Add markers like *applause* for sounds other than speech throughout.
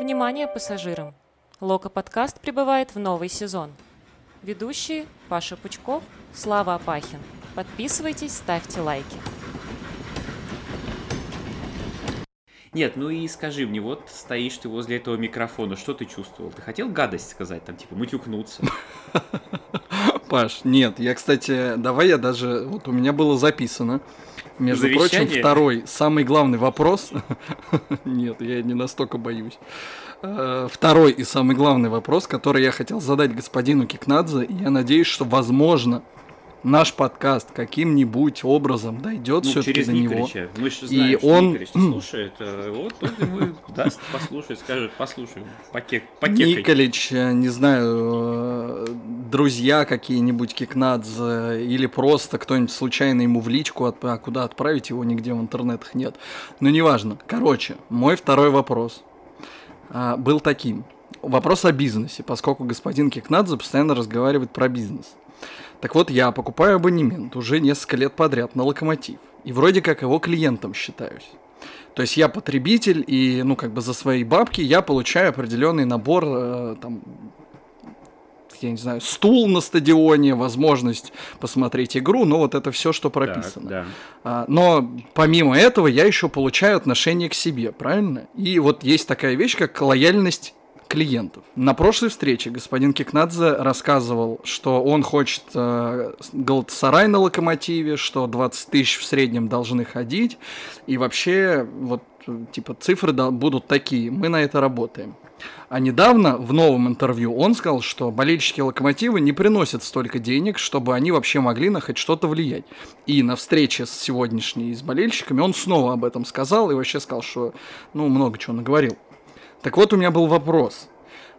Внимание пассажирам! Лока-подкаст прибывает в новый сезон. Ведущие Паша Пучков, Слава Апахин. Подписывайтесь, ставьте лайки. Нет, ну и скажи мне, вот стоишь ты возле этого микрофона, что ты чувствовал? Ты хотел гадость сказать, там, типа, мутюкнуться? *laughs* Паш, нет, я, кстати, давай я даже, вот у меня было записано, между Завещание? прочим, второй, самый главный вопрос, *laughs* нет, я не настолько боюсь, Э, второй и самый главный вопрос, который я хотел задать господину Кикнадзе, и я надеюсь, что, возможно, наш подкаст каким-нибудь образом дойдет Ну, все-таки через до него. Мы же И знаем, что он- Николич слушает. э, Вот он ему *laughs* даст послушать, скажет, послушай, покек, покекай. Николич, э, не знаю, э, друзья какие-нибудь Кикнадзе или просто кто-нибудь случайно ему в личку, отп- а куда отправить его нигде в интернетах нет. Но неважно. Короче, мой второй вопрос а, был таким. Вопрос о бизнесе, поскольку господин Кикнадзе постоянно разговаривает про бизнес. Так вот, я покупаю абонемент уже несколько лет подряд на Локомотив. И вроде как его клиентом считаюсь. То есть я потребитель, и, ну, как бы за свои бабки я получаю определенный набор, э, там, я не знаю, стул на стадионе, возможность посмотреть игру, но вот это все, что Так, прописано. да. А, но помимо этого я еще получаю отношение к себе, правильно? И вот есть такая вещь, как лояльность клиентов. На прошлой встрече господин Кикнадзе рассказывал, что он хочет э, Галатасарай на локомотиве, что 20 тысяч в среднем должны ходить, и вообще вот типа цифры будут такие, мы на это работаем. А недавно в новом интервью он сказал, что болельщики локомотива не приносят столько денег, чтобы они вообще могли на хоть что-то влиять. И на встрече с сегодняшней с болельщиками он снова об этом сказал и вообще сказал, что ну много чего наговорил. Так вот у меня был вопрос.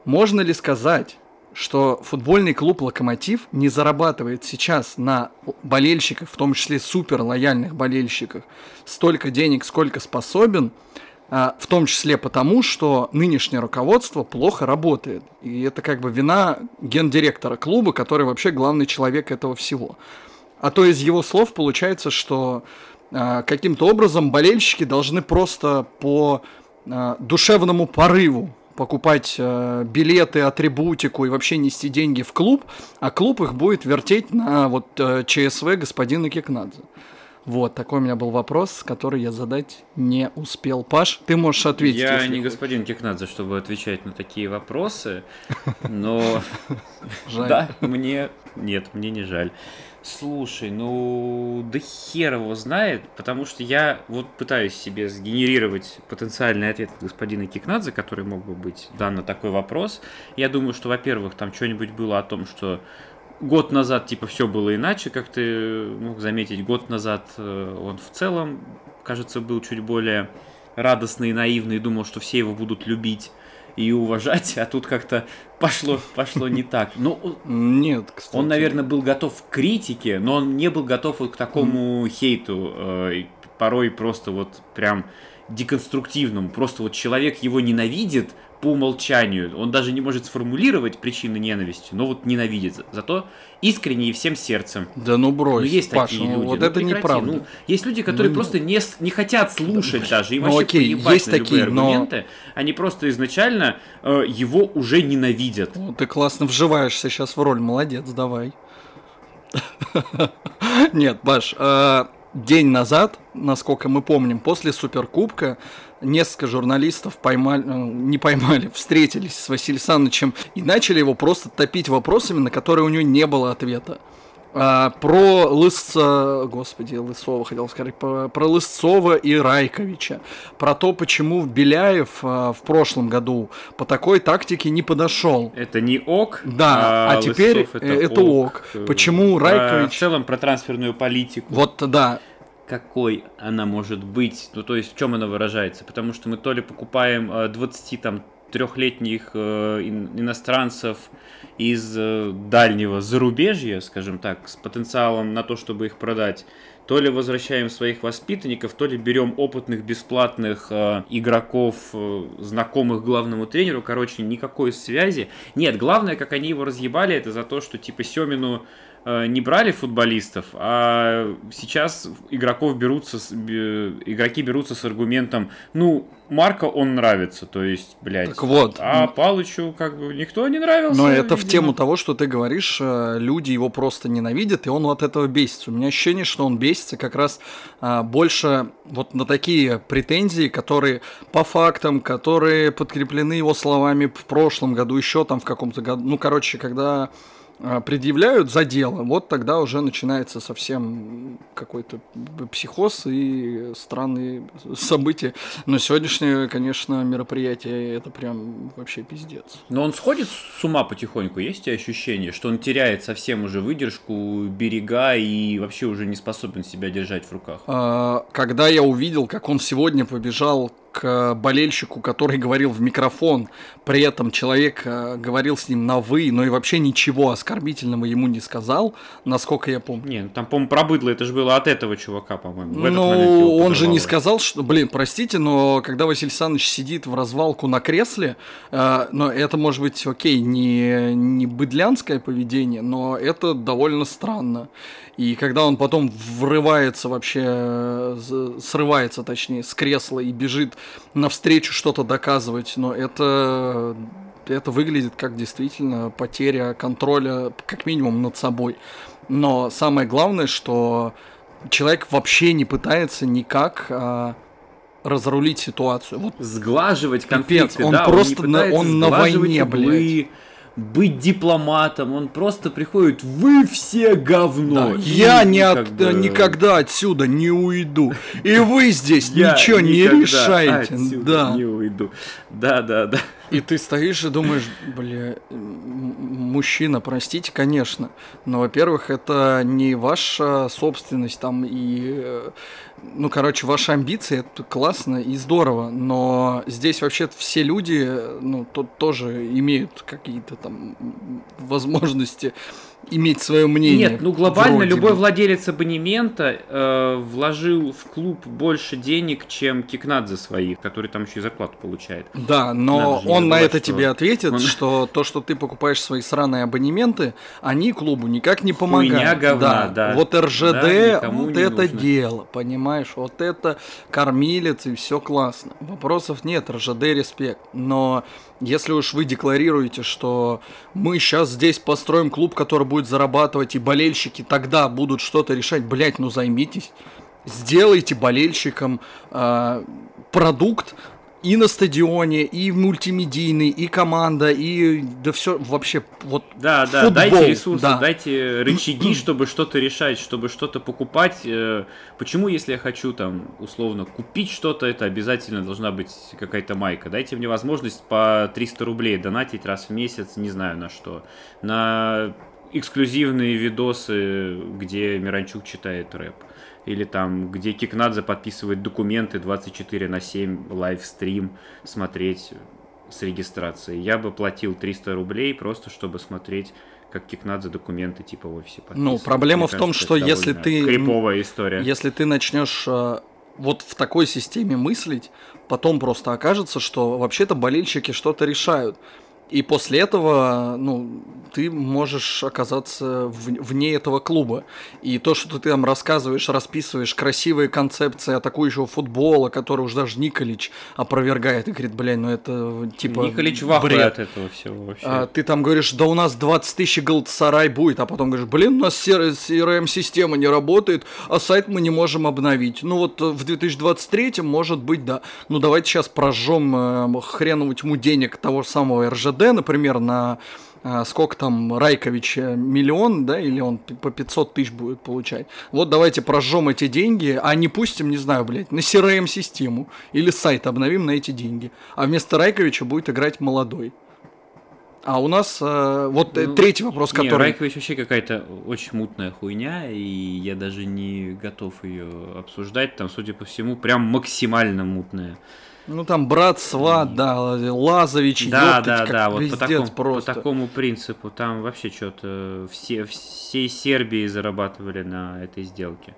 Можно ли сказать, что футбольный клуб «Локомотив» не зарабатывает сейчас на болельщиках, в том числе супер лояльных болельщиках, столько денег, сколько способен, а, в том числе потому, что нынешнее руководство плохо работает. И это как бы вина гендиректора клуба, который вообще главный человек этого всего. А то из его слов получается, что а, каким-то образом болельщики должны просто по душевному порыву покупать э, билеты, атрибутику и вообще нести деньги в клуб, а клуб их будет вертеть на вот э, ЧСВ господина Кикнадзе. Вот, такой у меня был вопрос, который я задать не успел. Паш, ты можешь ответить. Я не хочешь. господин Кикнадзе, чтобы отвечать на такие вопросы, *laughs* но *laughs* да, мне нет, мне не жаль. Слушай, ну да хер его знает, потому что я вот пытаюсь себе сгенерировать потенциальный ответ от господина Кикнадзе, который мог бы быть дан на такой вопрос. Я думаю, что, во-первых, там что-нибудь было о том, что год назад, типа, все было иначе, как ты мог заметить. Год назад э, он в целом, кажется, был чуть более радостный и наивный, и думал, что все его будут любить и уважать, а тут как-то пошло, пошло не так. Ну, Нет, кстати. он, наверное, был готов к критике, но он не был готов вот к такому хейту. э, порой просто вот прям деконструктивному. Просто вот человек его ненавидит по умолчанию. Он даже не может сформулировать причины ненависти, но вот ненавидит. Зато искренне и всем сердцем. Да ну брось, Ну, есть Паш, такие ну, люди. Вот ну, это прекрати. неправда. Ну, есть люди, которые Ну, просто не, не хотят слушать даже. Им ну, вообще окей, есть на такие, но- аргументы. Они просто изначально э, его уже ненавидят. Ну, ты классно вживаешься сейчас в роль, молодец, давай. *laughs* Нет, Паш, э, день назад, насколько мы помним, после Суперкубка несколько журналистов поймали, э, не поймали, *laughs* встретились с Василием Санычем и начали его просто топить вопросами, на которые у него не было ответа. А, про Лысца, господи, Лысова хотел сказать, про, про Лысцова и Райковича, про то, почему Беляев а, в прошлом году по такой тактике не подошел. Это не ок. Да, а теперь Лысцов э, это ок. Почему Про- Райкович- В целом про трансферную политику. Вот, да, Какой она может быть? Ну, то есть в чем она выражается? Потому что мы то ли покупаем э, 20 там трехлетних э, ин- иностранцев из э, дальнего зарубежья, скажем так, с потенциалом на то, чтобы их продать, то ли возвращаем своих воспитанников, то ли берем опытных бесплатных э, игроков, э, знакомых главному тренеру. Короче, никакой связи. Нет, главное, как они его разъебали, это за то, что типа Семину э, не брали футболистов, а сейчас игроков берутся, игроки берутся с аргументом, ну, Марко он нравится, то есть, блядь. Так вот. А Палычу как бы никто не нравился. Но это в видимо. тему того, что ты говоришь, э, люди его просто ненавидят, и он от этого бесится. У меня ощущение, что он бесится как раз а, больше вот на такие претензии, которые по фактам, которые подкреплены его словами в прошлом году, еще там в каком-то году. Ну, короче, когда предъявляют за дело, вот тогда уже начинается совсем какой-то психоз и странные события. Но сегодняшнее, конечно, мероприятие это прям вообще пиздец. Но он сходит с ума потихоньку, есть тебя ощущение, что он теряет совсем уже выдержку, берега и вообще уже не способен себя держать в руках? А, Когда я увидел, как он сегодня побежал к болельщику, который *laughs* говорил в микрофон, при этом человек э, говорил с ним на «вы», но и вообще ничего оскорбительного ему не сказал, насколько я помню. Не, ну там, по-моему, про быдло это же было от этого чувака, по-моему. Ну, он же не сказал, что, блин, простите, но когда Василий Александрович сидит в развалку на кресле, э, но это может быть, окей, не, не быдлянское поведение, но это довольно странно. И когда он потом врывается вообще, э, срывается, точнее, с кресла и бежит навстречу что-то доказывать, но это это выглядит как действительно потеря контроля, как минимум, над собой. Но самое главное, что человек вообще не пытается никак а, разрулить ситуацию. Вот Сглаживать конфликты, он да, просто не на- он на войне, углы, быть дипломатом, он просто приходит, вы все говно. да, я не от- бы- никогда отсюда не уйду. И вы здесь Я ничего не решаете. Да. не уйду. Да, да, да. И ты стоишь и думаешь, бля, мужчина, простите, конечно, но, во-первых, это не ваша собственность там и, э, ну, короче, ваши амбиции, это классно и здорово, но здесь вообще все люди, ну, тут тоже имеют какие-то там возможности иметь свое мнение. Нет, ну глобально вроде любой бы. владелец абонемента э, вложил в клуб больше денег, чем Кикнадзе своих, который там еще и зарплату получает. Да, но он на забывать, это что тебе ответит, он- что *laughs* то, что ты покупаешь свои сраные абонементы, они клубу никак не помогают. Хуйня говна, да. Вот РЖД, Да, вот это нужно. дело, понимаешь? Вот это кормилец и все классно. Вопросов нет, РЖД респект. Но если уж вы декларируете, что мы сейчас здесь построим клуб, который будет зарабатывать, и болельщики тогда будут что-то решать, блять, ну займитесь. Сделайте болельщикам а, продукт, и на стадионе, и мультимедийный, и команда, и да все вообще вот Да, да, Футбол, дайте ресурсы, да. дайте рычаги, чтобы что-то решать, чтобы что-то покупать. Э, Почему, если я хочу там условно купить что-то, это обязательно должна быть какая-то майка? Дайте мне возможность по 300 рублей донатить раз в месяц, не знаю на что. На эксклюзивные видосы, где Миранчук читает рэп. Или там, где Кикнадзе подписывает документы 24 на 7, лайвстрим, смотреть с регистрацией. Я бы платил 300 рублей просто, чтобы смотреть, как Кикнадзе документы типа в офисе подписывает. проблема Мне в том, кажется, что это если ты- Криповая история. Если ты начнешь э, вот в такой системе мыслить, потом просто окажется, что вообще-то болельщики что-то решают. И после этого, ну, ты можешь оказаться в- вне этого клуба. И то, что ты там рассказываешь, расписываешь красивые концепции атакующего футбола, который уже даже Николич опровергает и говорит, блядь, ну это типа Николич в ахуе бред. от этого всего вообще. А, ты там говоришь, да у нас 20 тысяч Галатасарай будет, а потом говоришь, блин, у нас CRM-система не работает, а сайт мы не можем обновить. Ну вот в 2023 может быть, да. Ну давайте сейчас прожжем э, хреновую тьму денег того же самого РЖД, например, на э, сколько там Райкович э, миллион, да, или он по 500 тысяч будет получать. Вот давайте прожжем эти деньги, а не пустим, не знаю, блядь, на CRM-систему или сайт обновим на эти деньги. А вместо Райковича будет играть молодой. А у нас э, вот Ну, третий вопрос, Не, который... Райкович вообще какая-то очень мутная хуйня, и я даже не готов ее обсуждать. Там, судя по всему, прям максимально мутная. Ну там брат, сват, да, Лазович, Да, ёптать, да, да, вот по такому, по такому принципу. Там вообще что-то все, всей Сербии зарабатывали на этой сделке.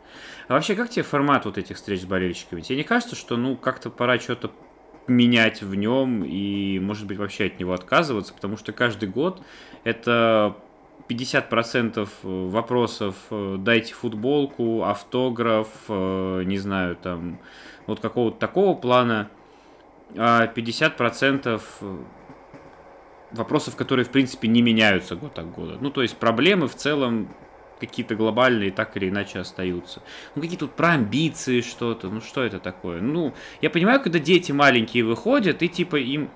А вообще, как тебе формат вот этих встреч с болельщиками? Тебе не кажется, что ну как-то пора что-то менять в нем и, может быть, вообще от него отказываться, потому что каждый год это 50% вопросов дайте футболку, автограф, не знаю, там, вот какого-то такого плана, 50% вопросов, которые, в принципе, не меняются год от года. Ну, то есть проблемы в целом какие-то глобальные так или иначе остаются. Ну, какие тут про амбиции что-то, ну, что это такое? Ну, я понимаю, когда дети маленькие выходят, и типа им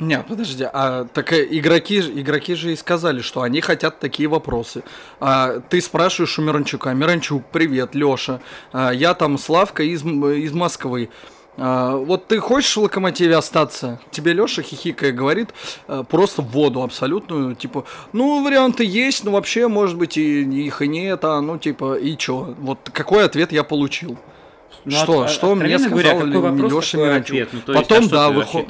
не, подожди, а так э, игроки, игроки же и сказали, что они хотят такие вопросы. А, ты спрашиваешь у Миранчука, Миранчук, привет, Лёша, а, я там Славка из, из Москвы. А, вот ты хочешь в локомотиве остаться? Тебе Леша хихикая говорит а, просто в воду абсолютную, типа, ну, варианты есть, но вообще, может быть, и их и нет, а, ну, типа, и чё? Вот какой ответ я получил? Ну, что, от, что мне сказал говоря, какой вопрос, Леша такой ответ? Ну, то Потом, есть, а да, выход...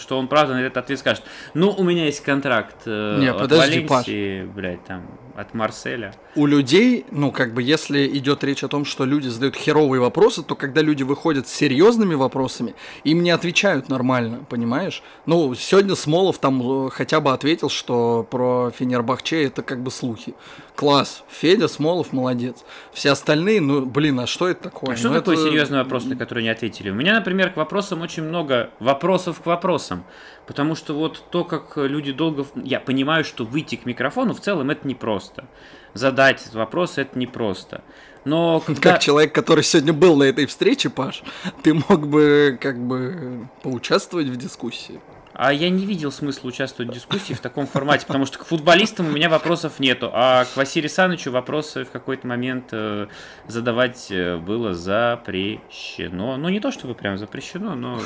что он правда на этот ответ скажет, ну, у меня есть контракт э, Не, от подожди, Валенсии, Паш. блядь, там, от Марселя. У людей, ну, как бы, если идет речь о том, что люди задают херовые вопросы, то когда люди выходят с серьезными вопросами, им не отвечают нормально, понимаешь? Ну, сегодня Смолов там э, хотя бы ответил, что про Фенербахче это как бы слухи. Класс, Федя Смолов молодец. Все остальные, ну, блин, а что это такое? А что ну, такое это... серьезный вопрос, на который не ответили? У меня, например, к вопросам очень много вопросов к вопросам. Потому что вот то, как люди долго... Я понимаю, что выйти к микрофону в целом это непросто. Задать этот вопрос это непросто. Но когда... Как человек, который сегодня был на этой встрече, Паш, ты мог бы как бы поучаствовать в дискуссии. А я не видел смысла участвовать в дискуссии в таком формате, потому что к футболистам у меня вопросов нету, а к Василию Санычу вопросы в какой-то момент э, задавать э, было запрещено. Ну, не то чтобы прям запрещено, но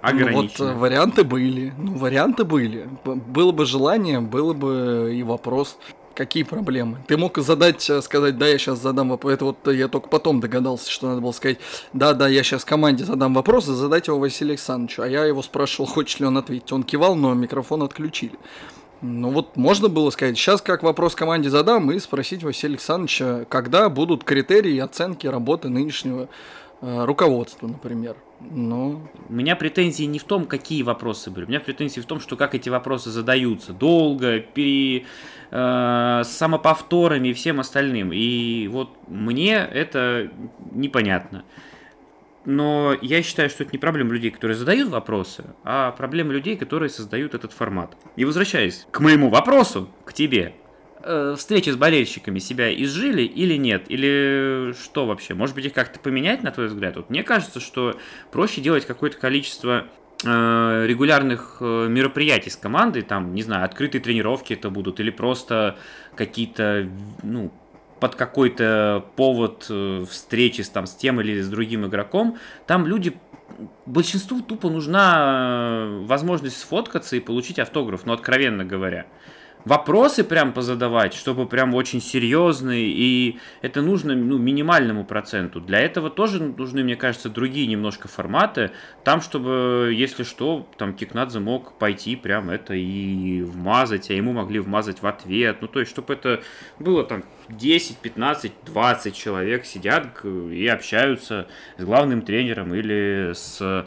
ограничено. Ну, вот варианты были. Ну, варианты были. Было бы желание, было бы и вопрос. Какие проблемы? Ты мог задать, э, сказать, да, я сейчас задам вопрос. Это вот я только потом догадался, что надо было сказать, да, да, я сейчас команде задам вопрос, и задать его Василию Александровичу. А я его спрашивал, хочет ли он ответить. Он кивал, но микрофон отключили. Ну вот можно было сказать, сейчас как вопрос команде задам и спросить Василия Александровича, когда будут критерии оценки работы нынешнего э, руководства, например. Ну, у меня претензии не в том, какие вопросы были. У меня претензии в том, что как эти вопросы задаются. Долго, пере, э, с самоповторами и всем остальным. И вот мне это непонятно. Но я считаю, что это не проблема людей, которые задают вопросы, а проблема людей, которые создают этот формат. И возвращаясь к моему вопросу, к тебе, э, встречи с болельщиками себя изжили или нет? Или что вообще? Может быть, их как-то поменять, на твой взгляд? Вот мне кажется, что проще делать какое-то количество э, регулярных э, мероприятий с командой, там, не знаю, открытые тренировки это будут, или просто какие-то, ну, под какой-то повод э, встречи с, там, с тем или с другим игроком, там люди большинству тупо нужна возможность сфоткаться и получить автограф, ну, откровенно говоря вопросы прям позадавать, чтобы прям очень серьезные, и это нужно ну, минимальному проценту. Для этого тоже нужны, мне кажется, другие немножко форматы, там, чтобы, если что, там Кикнадзе мог пойти прям это и вмазать, а ему могли вмазать в ответ, ну, то есть, чтобы это было там 10, 15, 20 человек сидят и общаются с главным тренером или с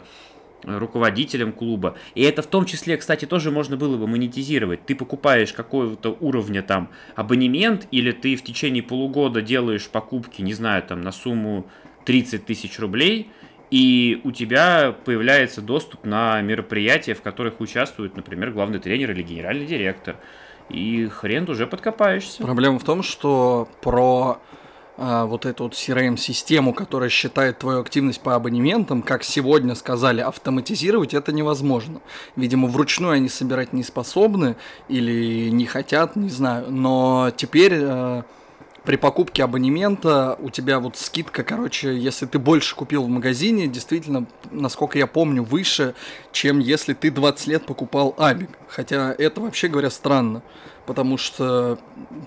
руководителем клуба. И это в том числе, кстати, тоже можно было бы монетизировать. Ты покупаешь какого-то уровня там абонемент, или ты в течение полугода делаешь покупки, не знаю, там на сумму 30 тысяч рублей, и у тебя появляется доступ на мероприятия, в которых участвует, например, главный тренер или генеральный директор. И хрен уже подкопаешься. Проблема в том, что про а, вот эту вот CRM-систему, которая считает твою активность по абонементам, как сегодня сказали, автоматизировать это невозможно. Видимо, вручную они собирать не способны или не хотят, не знаю. Но теперь э, при покупке абонемента у тебя вот скидка, короче, если ты больше купил в магазине, действительно, насколько я помню, выше, чем если ты 20 лет покупал Абик. Хотя это вообще говоря странно потому что,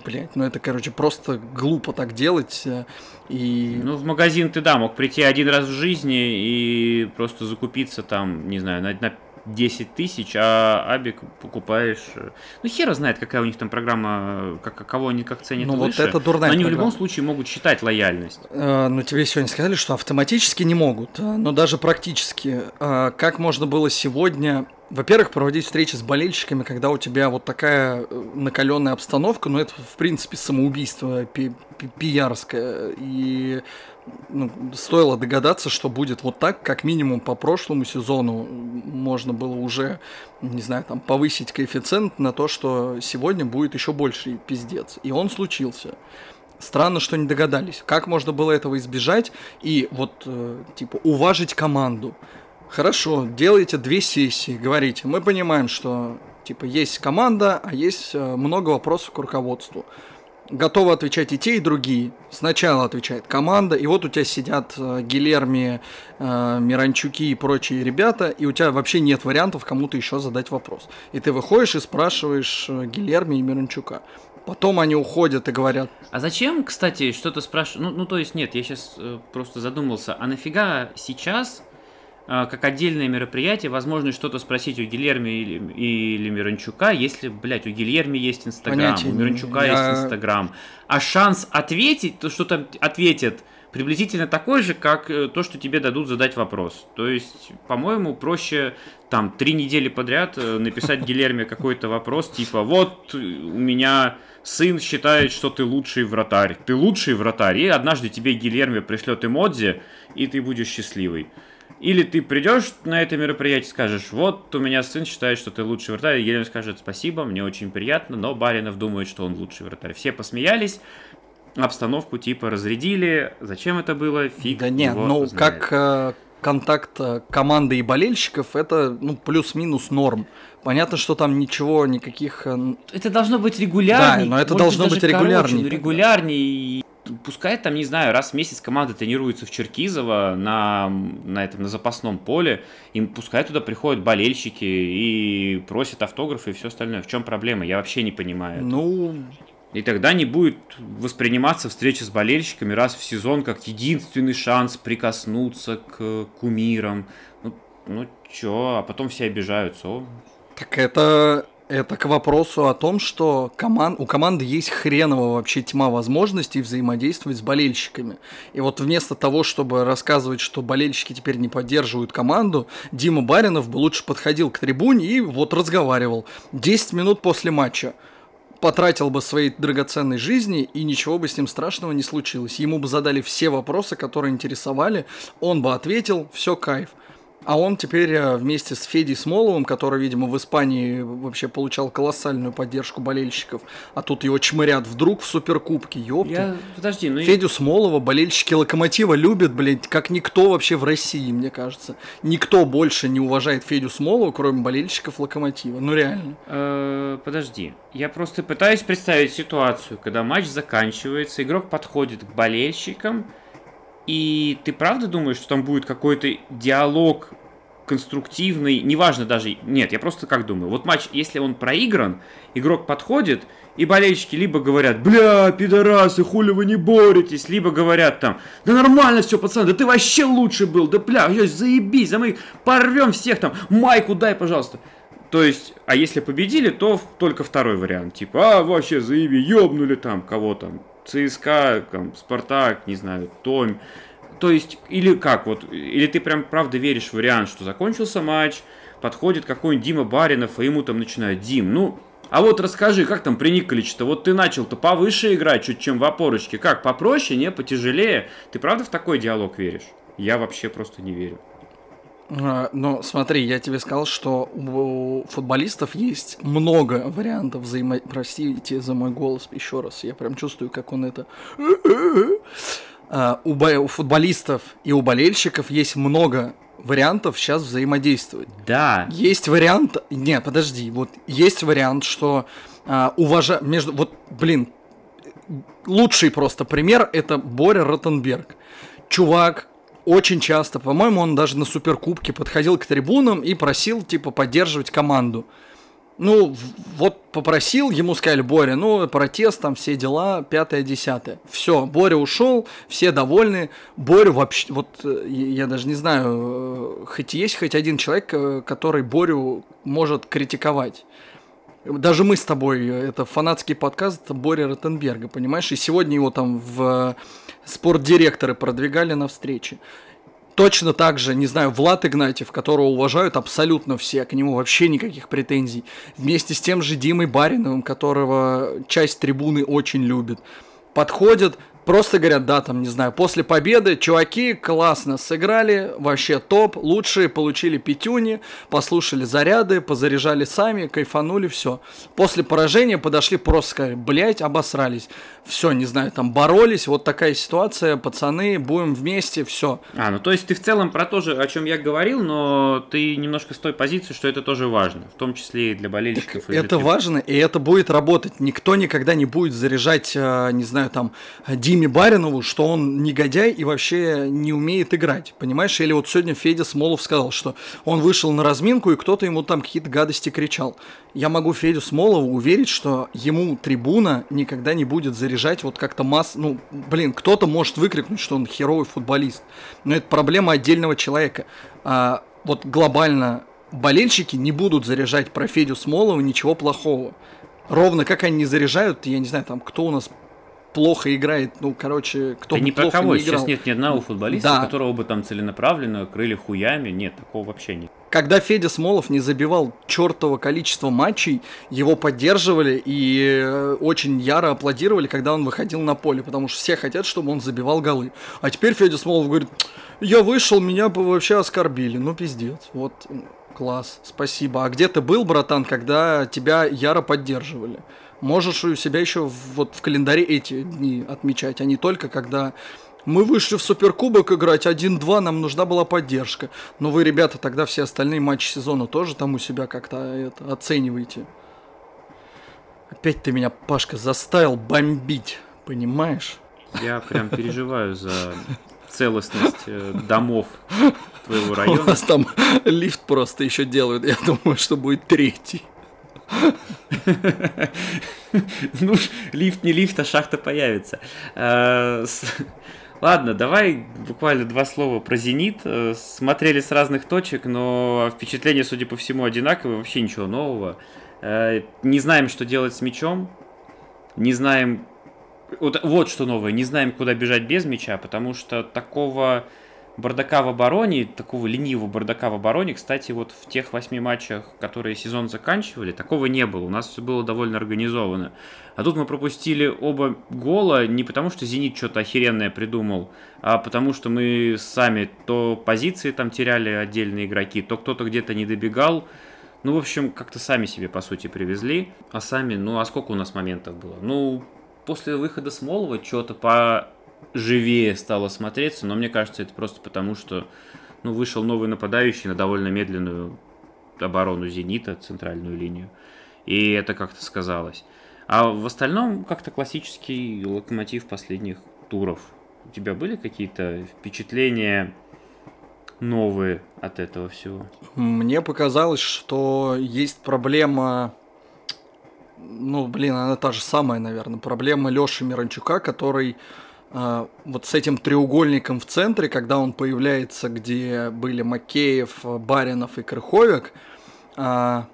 блядь, ну это, короче, просто глупо так делать. Э, и... Ну, в магазин ты, да, мог прийти один раз в жизни и просто закупиться там, не знаю, на, на 10 тысяч, а Абик покупаешь... Э, ну, хера знает, какая у них там программа, как, кого они как ценят ну, выше. вот это дурная Но они программа. в любом случае могут считать лояльность. Э, ну, тебе сегодня сказали, что автоматически не могут, но даже практически. Э, как можно было сегодня во-первых, проводить встречи с болельщиками, когда у тебя вот такая э, накаленная обстановка, ну это в принципе самоубийство пи пи пиярское. И ну, стоило догадаться, что будет вот так, как минимум по прошлому сезону можно было уже, не знаю, там повысить коэффициент на то, что сегодня будет еще больше пиздец. И он случился. Странно, что не догадались. Как можно было этого избежать и вот, э, типа, уважить команду? Хорошо, делайте две сессии, говорите. Мы понимаем, что, типа, есть команда, а есть э, много вопросов к руководству готовы отвечать и те, и другие. Сначала отвечает команда, и вот у тебя сидят э, Гилерми, э, Миранчуки и прочие ребята, и у тебя вообще нет вариантов кому-то еще задать вопрос. И ты выходишь и спрашиваешь э, Гилерми и Миранчука. Потом они уходят и говорят. А зачем, кстати, что-то спрашивать? Ну, ну, то есть, нет, я сейчас э, просто задумался. А нафига сейчас как отдельное мероприятие, возможно, что-то спросить у Гильерми или, или Миранчука, если, блядь, у Гильерми есть Инстаграм, у Миранчука я... есть Инстаграм. А шанс ответить, то, что там ответят, приблизительно такой же, как э, то, что тебе дадут задать вопрос. То есть, по-моему, проще там три недели подряд э, написать Гильерме какой-то вопрос, типа, вот у меня сын считает, что ты лучший вратарь. Ты лучший вратарь, и однажды тебе Гильерме пришлет эмодзи, и ты будешь счастливый. Или ты придешь на это мероприятие и скажешь, вот у меня сын считает, что ты лучший вратарь, и Елена скажет, спасибо, мне очень приятно, но Баринов думает, что он лучший вратарь. Все посмеялись, обстановку типа разрядили, зачем это было, фиг Да нет, ну знает. как э, контакт э, команды и болельщиков, это ну плюс-минус норм. Понятно, что там ничего, никаких... Э, это должно быть регулярнее. Да, но это должно быть регулярнее. Регулярнее пускай там, не знаю, раз в месяц команда тренируется в Черкизово на, на этом на запасном поле, им пускай туда приходят болельщики и просят автографы и все остальное. В чем проблема? Я вообще не понимаю. Ну, и тогда не будет восприниматься встреча с болельщиками раз в сезон как единственный шанс прикоснуться к кумирам. Ну, ну чё, а потом все обижаются. О. Так это это к вопросу о том, что команд... у команды есть хреново вообще тьма возможностей взаимодействовать с болельщиками. И вот вместо того, чтобы рассказывать, что болельщики теперь не поддерживают команду, Дима Баринов бы лучше подходил к трибуне и вот разговаривал 10 минут после матча потратил бы своей драгоценной жизни, и ничего бы с ним страшного не случилось. Ему бы задали все вопросы, которые интересовали, он бы ответил, все кайф. А он теперь э, вместе с Федей Смоловым, который, видимо, в Испании вообще получал колоссальную поддержку болельщиков, а тут его чмырят вдруг в Суперкубке, ёпта. Я... Подожди, ну... Федю Смолова болельщики Локомотива любят, блядь, как никто вообще в России, мне кажется. Никто больше не уважает Федю Смолова, кроме болельщиков Локомотива. Ну, реально. Э, подожди. Я просто пытаюсь представить ситуацию, когда матч заканчивается, игрок подходит к болельщикам, и ты правда думаешь, что там будет какой-то диалог конструктивный, неважно даже, нет, я просто как думаю, вот матч, если он проигран, игрок подходит, и болельщики либо говорят, бля, пидорасы, хули вы не боретесь, либо говорят там, да нормально все, пацаны, да ты вообще лучший был, да бля, заебись, да мы порвем всех там, майку дай, пожалуйста. То есть, а если победили, то только второй вариант, типа, а вообще заеби, ёбнули там кого там, ЦСКА, там, Спартак, не знаю, Томь. То есть, или как, вот, или ты прям правда веришь в вариант, что закончился матч, подходит какой-нибудь Дима Баринов, и ему там начинают, Дим, ну, а вот расскажи, как там при Николиче-то? Вот ты начал-то повыше играть, чуть чем в опорочке. Как, попроще, не, потяжелее? Ты правда в такой диалог веришь? Я вообще просто не верю. Ну, смотри, я тебе сказал, что у футболистов есть много вариантов взаимо... Простите за мой голос еще раз, я прям чувствую, как он это... А, у, бо... у футболистов и у болельщиков есть много вариантов сейчас взаимодействовать. Да. Есть вариант... Не, подожди, вот есть вариант, что а, уважа... Между... Вот, блин, лучший просто пример — это Боря Ротенберг. Чувак очень часто, по-моему, он даже на Суперкубке подходил к трибунам и просил, типа, поддерживать команду. Ну, вот попросил, ему сказали, Боря, ну, протест, там все дела, пятое, десятое. Все, Боря ушел, все довольны. Борю вообще, вот э, я даже не знаю, э, хоть есть хоть один человек, э, который Борю может критиковать. Даже мы с тобой, это фанатский подкаст Боря Ротенберга, понимаешь? И сегодня его там в спортдиректоры продвигали на встрече. Точно так же, не знаю, Влад Игнатьев, которого уважают абсолютно все, к нему вообще никаких претензий. Вместе с тем же Димой Бариновым, которого часть трибуны очень любит. Подходят, Просто говорят, да, там, не знаю, после победы, чуваки классно сыграли, вообще топ, лучшие получили пятюни, послушали заряды, позаряжали сами, кайфанули, все. После поражения подошли просто сказали, блять, обосрались. Все, не знаю, там боролись, вот такая ситуация, пацаны, будем вместе, все. А, ну то есть ты в целом про то же, о чем я говорил, но ты немножко с той позиции, что это тоже важно, в том числе и для болельщиков. Так и это для... важно, и это будет работать. Никто никогда не будет заряжать, э, не знаю, там, Диме Баринову, что он негодяй и вообще не умеет играть, понимаешь? Или вот сегодня Федя Смолов сказал, что он вышел на разминку, и кто-то ему там какие-то гадости кричал. Я могу Федю Смолову уверить, что ему трибуна никогда не будет заряжать вот как-то масс... Ну, блин, кто-то может выкрикнуть, что он херовый футболист, но это проблема отдельного человека. А вот глобально болельщики не будут заряжать про Федю Смолова ничего плохого. Ровно как они не заряжают, я не знаю, там, кто у нас плохо играет, ну, короче, кто да бы ни про кого, не играл. сейчас нет ни одного футболиста, Да. которого бы там целенаправленно крыли хуями, нет, такого вообще нет. Когда Федя Смолов не забивал чертово количество матчей, его поддерживали и э, очень яро аплодировали, когда он выходил на поле, потому что все хотят, чтобы он забивал голы. А теперь Федя Смолов говорит, я вышел, меня бы вообще оскорбили. Ну, пиздец. Вот, класс, спасибо. А где ты был, братан, когда тебя яро поддерживали? Можешь у себя еще в- вот в календаре эти дни отмечать, а не только когда мы вышли в Суперкубок играть 1-2, нам нужна была поддержка. Но вы, ребята, тогда все остальные матчи сезона тоже там у себя как-то это оцениваете. Опять ты меня, Пашка, заставил бомбить, понимаешь? Я прям переживаю за целостность э, домов твоего *laughs* У района. нас там лифт просто еще делают. Я думаю, что будет третий. Ну, лифт не лифт, а шахта появится. Э, Ладно, давай буквально два слова про «Зенит». Э, Смотрели с разных точек, но впечатление, судя по всему, одинаковое, вообще ничего нового. Э, Не знаем, что делать с мячом, не знаем... Вот, вот что новое, не знаем, куда бежать без мяча, потому что такого бардака в обороне, такого ленивого бардака в обороне, кстати, вот в тех восьми матчах, которые сезон заканчивали, такого не было. У нас все было довольно организовано. А тут мы пропустили оба гола не потому, что «Зенит» что-то охеренное придумал, а потому что мы сами то позиции там теряли отдельные игроки, то кто-то где-то не добегал. Ну, в общем, как-то сами себе, по сути, привезли. А сами, ну, а сколько у нас моментов было? Ну, после выхода Смолова что-то поживее стало смотреться, но мне кажется, это просто потому, что ну, вышел новый нападающий на довольно медленную оборону «Зенита», центральную линию. И это как-то сказалось. А в остальном как-то классический локомотив последних туров. У тебя были какие-то впечатления новые от этого всего? Мне показалось, что есть проблема... Ну, блин, она та же самая, наверное. Проблема Лёши Миранчука, который вот с этим треугольником в центре, когда он появляется, где были Макеев, Баринов и Крыховик, а,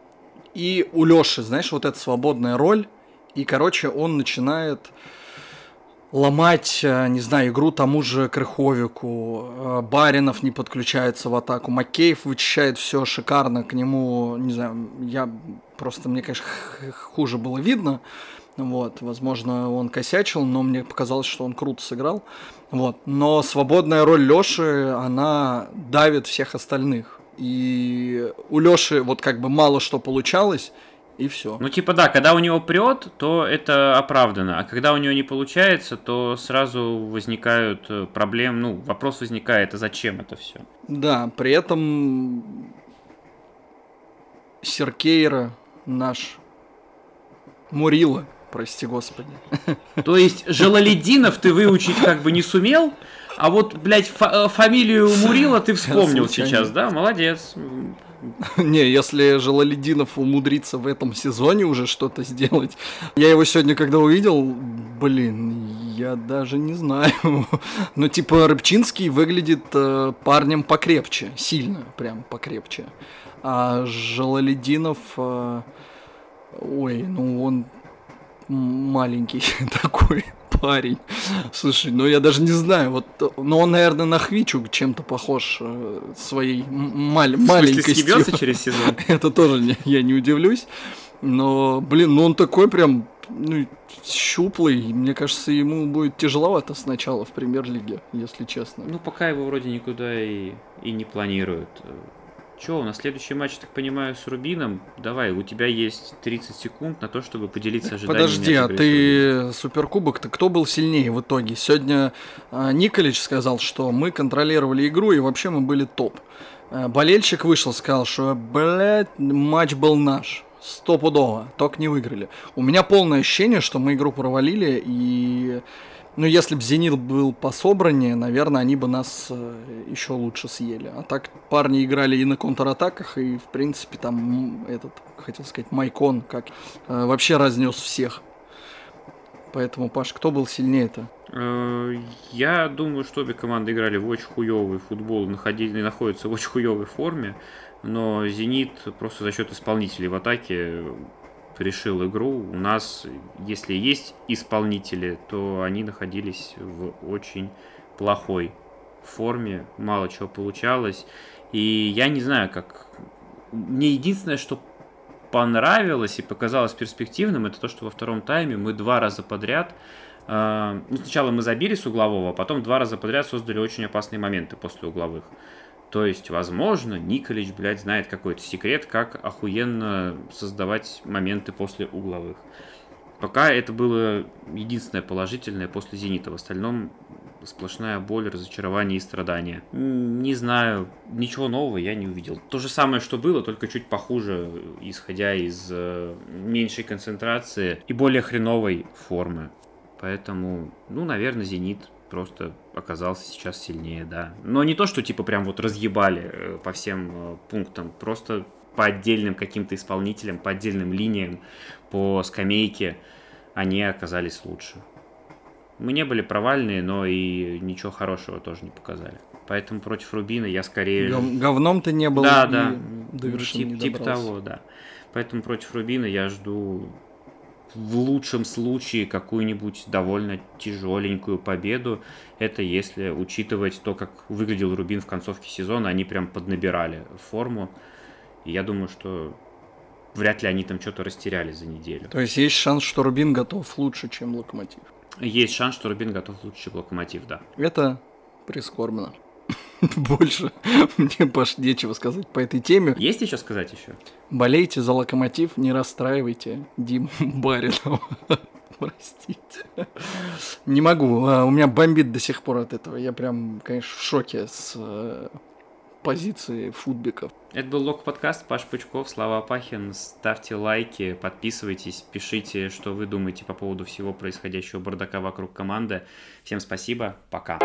и у Лёши, знаешь, вот эта свободная роль, и, короче, он начинает ломать, э, не знаю, игру тому же Крыховику, э, Баринов не подключается в атаку, Макеев вычищает все шикарно, к нему, не знаю, я просто, мне, конечно, хуже было видно, вот, возможно, он косячил, но мне показалось, что он круто сыграл, вот, но свободная роль Лёши, она давит всех остальных, и у Лёши вот как бы мало что получалось, и все. Ну, типа, да, когда у него прет, то это оправдано. А когда у него не получается, то сразу возникают э, проблемы. Ну, вопрос возникает, а зачем это все? Да, при этом Серкейра наш Мурила, прости господи. То есть Жалалединов ты выучить как бы не сумел, а вот, блядь, фа- э, фамилию Мурила ты вспомнил сейчас, да? Молодец. Не, если Жалалединов умудрится в этом сезоне уже что-то сделать. Я его сегодня когда увидел, блин, я даже не знаю. Ну, типа, Рыбчинский выглядит э, парнем покрепче, сильно прям покрепче. А Жалалединов, э, ой, ну он маленький *laughs* такой, парень. Слушай, ну я даже не знаю, вот, ну он, наверное, на Хвичу чем-то похож э, своей маль- маленькостью. через *laughs* сезон? Это тоже не, я не удивлюсь. Но, блин, ну он такой прям ну, щуплый. Мне кажется, ему будет тяжеловато сначала в премьер-лиге, если честно. Ну, пока его вроде никуда и, и не планируют. Че, у нас следующий матч, так понимаю, с Рубином. Давай, у тебя есть 30 секунд на то, чтобы поделиться ожиданиями. Подожди, а ты суперкубок-то кто был сильнее в итоге? Сегодня а, Николич сказал, что мы контролировали игру и вообще мы были топ. А, болельщик вышел, сказал, что, блядь, матч был наш. Стопудово, только не выиграли. У меня полное ощущение, что мы игру провалили и ну, если бы Зенит был пособраннее, наверное, они бы нас э, еще лучше съели. А так парни играли и на контратаках, и, в принципе, там этот, хотел сказать, Майкон, как э, вообще разнес всех. Поэтому, Паш, кто был сильнее-то? Э, я думаю, что обе команды играли в очень хуевый футбол, находили, находятся в очень хуевой форме, но «Зенит» просто за счет исполнителей в атаке решил игру. У нас, если есть исполнители, то они находились в очень плохой форме, мало чего получалось. И я не знаю, как... Мне единственное, что понравилось и показалось перспективным, это то, что во втором тайме мы два раза подряд э, ну, сначала мы забили с углового, а потом два раза подряд создали очень опасные моменты после угловых. То есть, возможно, Николич, блядь, знает какой-то секрет, как охуенно создавать моменты после угловых. Пока это было единственное положительное после «Зенита». В остальном сплошная боль, разочарование и страдания. Не знаю, ничего нового я не увидел. То же самое, что было, только чуть похуже, исходя из э, меньшей концентрации и более хреновой формы. Поэтому, ну, наверное, «Зенит» просто оказался сейчас сильнее, да. Но не то, что типа прям вот разъебали э, по всем э, пунктам, просто по отдельным каким-то исполнителям, по отдельным линиям, по скамейке они оказались лучше. Мы не были провальные, но и ничего хорошего тоже не показали. Поэтому против Рубина я скорее... Говном ты не был. Да, да. До ну, тип, типа того, да. Поэтому против Рубина я жду в лучшем случае какую-нибудь довольно тяжеленькую победу. Это если учитывать то, как выглядел Рубин в концовке сезона, они прям поднабирали форму. И я думаю, что вряд ли они там что-то растеряли за неделю. То есть есть шанс, что Рубин готов лучше, чем Локомотив? Есть шанс, что Рубин готов лучше, чем Локомотив, да. Это прискорбно. *laughs* Больше мне, Паш, нечего сказать по этой теме. Есть еще сказать еще? Болейте за локомотив, не расстраивайте Дим *laughs* Баринова. Простите. Не могу. А, у меня бомбит до сих пор от этого. Я прям, конечно, в шоке с э, позиции футбиков. Это был Лок подкаст. Паш Пучков, Слава Апахин. Ставьте лайки, подписывайтесь, пишите, что вы думаете по поводу всего происходящего бардака вокруг команды. Всем спасибо. Пока.